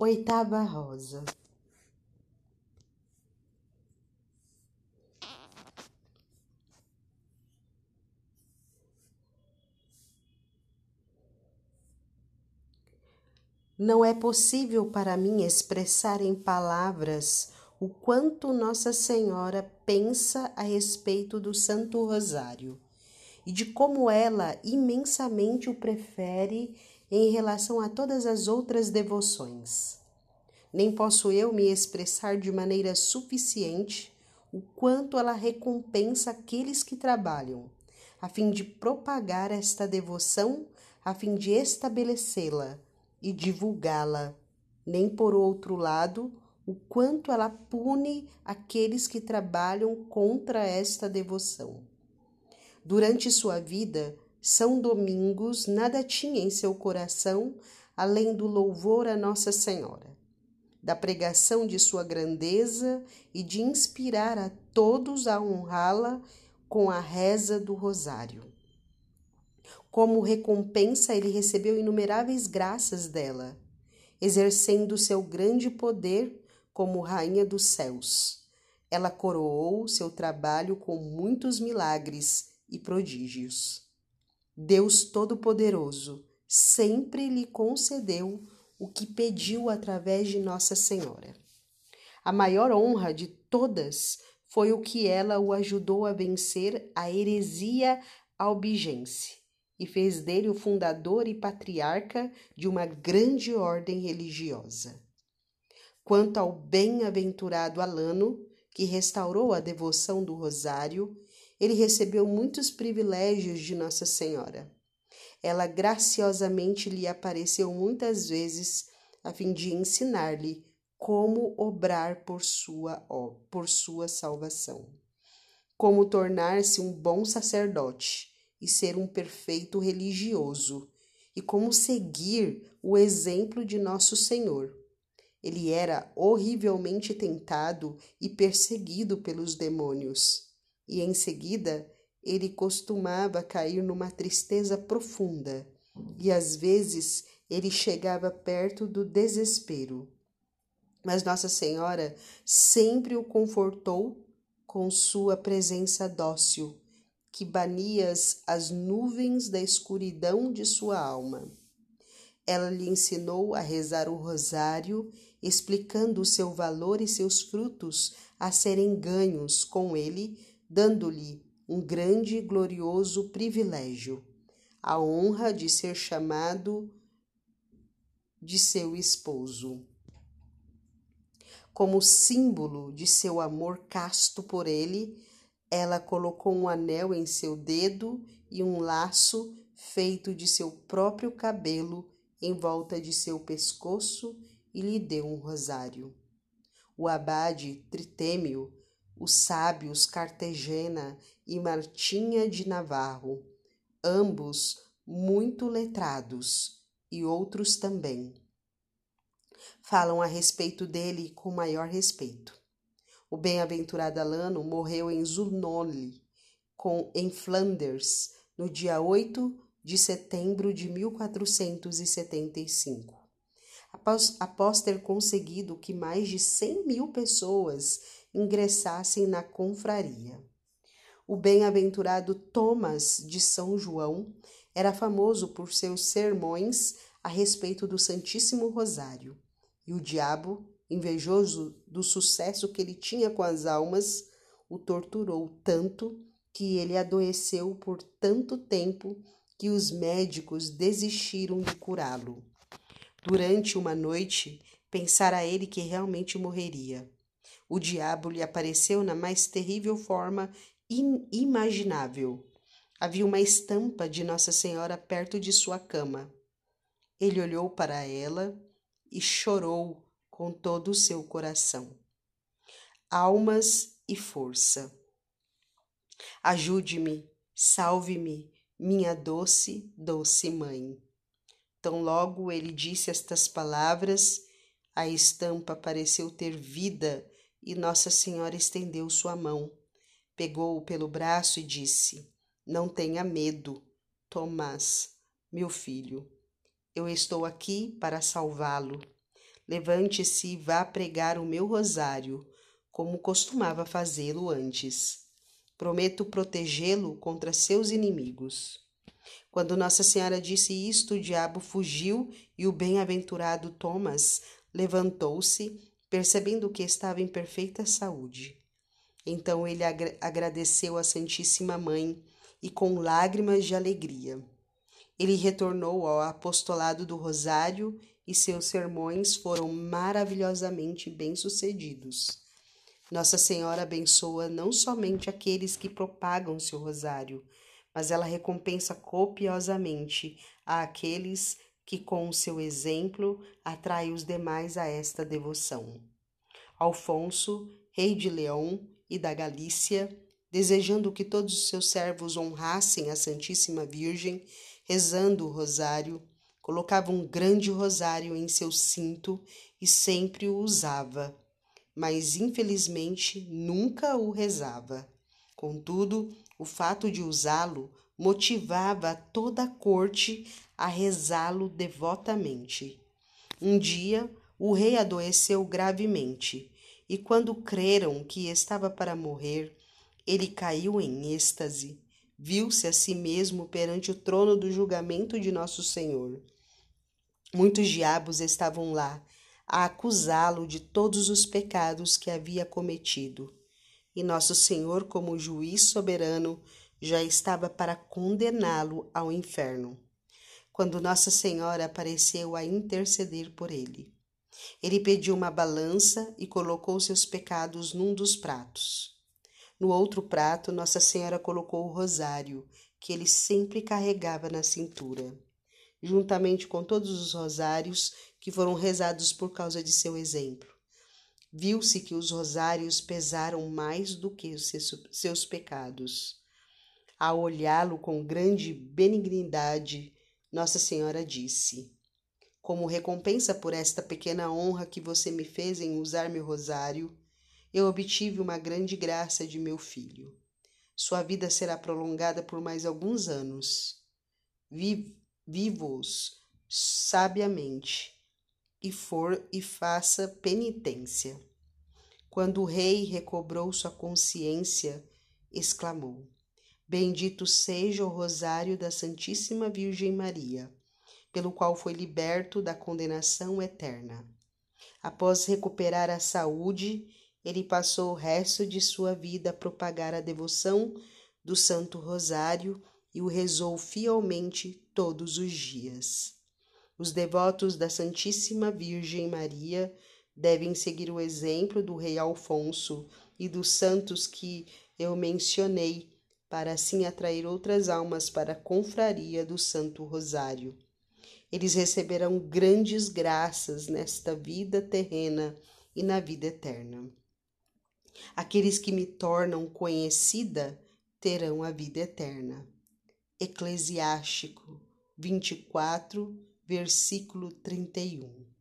Oitava rosa. Não é possível para mim expressar em palavras o quanto Nossa Senhora pensa a respeito do Santo Rosário e de como ela imensamente o prefere em relação a todas as outras devoções. Nem posso eu me expressar de maneira suficiente o quanto ela recompensa aqueles que trabalham, a fim de propagar esta devoção, a fim de estabelecê-la e divulgá-la. Nem por outro lado, o quanto ela pune aqueles que trabalham contra esta devoção. Durante sua vida, são Domingos nada tinha em seu coração além do louvor a Nossa Senhora, da pregação de sua grandeza e de inspirar a todos a honrá-la com a reza do Rosário. Como recompensa, ele recebeu inumeráveis graças dela, exercendo seu grande poder como Rainha dos Céus. Ela coroou seu trabalho com muitos milagres e prodígios. Deus Todo-Poderoso sempre lhe concedeu o que pediu através de Nossa Senhora. A maior honra de todas foi o que ela o ajudou a vencer a heresia albigense e fez dele o fundador e patriarca de uma grande ordem religiosa. Quanto ao bem-aventurado Alano, que restaurou a devoção do Rosário, ele recebeu muitos privilégios de Nossa Senhora. Ela graciosamente lhe apareceu muitas vezes a fim de ensinar-lhe como obrar por sua, ó, por sua salvação, como tornar-se um bom sacerdote e ser um perfeito religioso, e como seguir o exemplo de nosso Senhor. Ele era horrivelmente tentado e perseguido pelos demônios e em seguida ele costumava cair numa tristeza profunda, e às vezes ele chegava perto do desespero. Mas Nossa Senhora sempre o confortou com sua presença dócil, que bania as nuvens da escuridão de sua alma. Ela lhe ensinou a rezar o rosário, explicando o seu valor e seus frutos a serem ganhos com ele dando-lhe um grande e glorioso privilégio, a honra de ser chamado de seu esposo. Como símbolo de seu amor casto por ele, ela colocou um anel em seu dedo e um laço feito de seu próprio cabelo em volta de seu pescoço e lhe deu um rosário. O abade Tritêmio os sábios Cartagena e Martinha de Navarro, ambos muito letrados, e outros também. Falam a respeito dele com maior respeito. O bem-aventurado Alano morreu em Zurnoli, com, em Flanders, no dia 8 de setembro de 1475. Após, após ter conseguido que mais de 100 mil pessoas ingressassem na confraria. O bem-aventurado Thomas de São João era famoso por seus sermões a respeito do Santíssimo Rosário, e o diabo, invejoso do sucesso que ele tinha com as almas, o torturou tanto que ele adoeceu por tanto tempo que os médicos desistiram de curá-lo. Durante uma noite, pensara ele que realmente morreria. O diabo lhe apareceu na mais terrível forma inimaginável. Havia uma estampa de Nossa Senhora perto de sua cama. Ele olhou para ela e chorou com todo o seu coração. Almas e força. Ajude-me, salve-me, minha doce, doce mãe. Tão logo ele disse estas palavras, a estampa pareceu ter vida e Nossa Senhora estendeu sua mão, pegou-o pelo braço e disse: Não tenha medo, Tomás, meu filho. Eu estou aqui para salvá-lo. Levante-se e vá pregar o meu rosário, como costumava fazê-lo antes. Prometo protegê-lo contra seus inimigos. Quando Nossa Senhora disse isto, o diabo fugiu e o bem-aventurado Thomas levantou-se, percebendo que estava em perfeita saúde. Então ele agra agradeceu à Santíssima Mãe e com lágrimas de alegria. Ele retornou ao apostolado do Rosário e seus sermões foram maravilhosamente bem-sucedidos. Nossa Senhora abençoa não somente aqueles que propagam seu rosário, mas ela recompensa copiosamente a aqueles que, com o seu exemplo, atraem os demais a esta devoção. Alfonso, rei de Leão e da Galícia, desejando que todos os seus servos honrassem a Santíssima Virgem, rezando o rosário, colocava um grande rosário em seu cinto e sempre o usava, mas infelizmente nunca o rezava. Contudo, o fato de usá-lo motivava toda a corte a rezá-lo devotamente. Um dia, o rei adoeceu gravemente, e quando creram que estava para morrer, ele caiu em êxtase viu-se a si mesmo perante o trono do julgamento de nosso Senhor. Muitos diabos estavam lá a acusá-lo de todos os pecados que havia cometido. E nosso Senhor, como juiz soberano, já estava para condená-lo ao inferno. Quando Nossa Senhora apareceu a interceder por ele, ele pediu uma balança e colocou seus pecados num dos pratos. No outro prato, Nossa Senhora colocou o rosário, que ele sempre carregava na cintura, juntamente com todos os rosários que foram rezados por causa de seu exemplo. Viu-se que os rosários pesaram mais do que seus pecados. Ao olhá-lo com grande benignidade, Nossa Senhora disse: Como recompensa por esta pequena honra que você me fez em usar meu rosário, eu obtive uma grande graça de meu filho. Sua vida será prolongada por mais alguns anos. Vivo-os sabiamente e for e faça penitência. Quando o rei recobrou sua consciência, exclamou: Bendito seja o rosário da Santíssima Virgem Maria, pelo qual foi liberto da condenação eterna. Após recuperar a saúde ele passou o resto de sua vida a propagar a devoção do Santo Rosário e o rezou fielmente todos os dias. Os devotos da Santíssima Virgem Maria devem seguir o exemplo do rei Alfonso e dos santos que eu mencionei, para assim atrair outras almas para a confraria do Santo Rosário. Eles receberão grandes graças nesta vida terrena e na vida eterna. Aqueles que me tornam conhecida terão a vida eterna. Eclesiástico 24, versículo 31.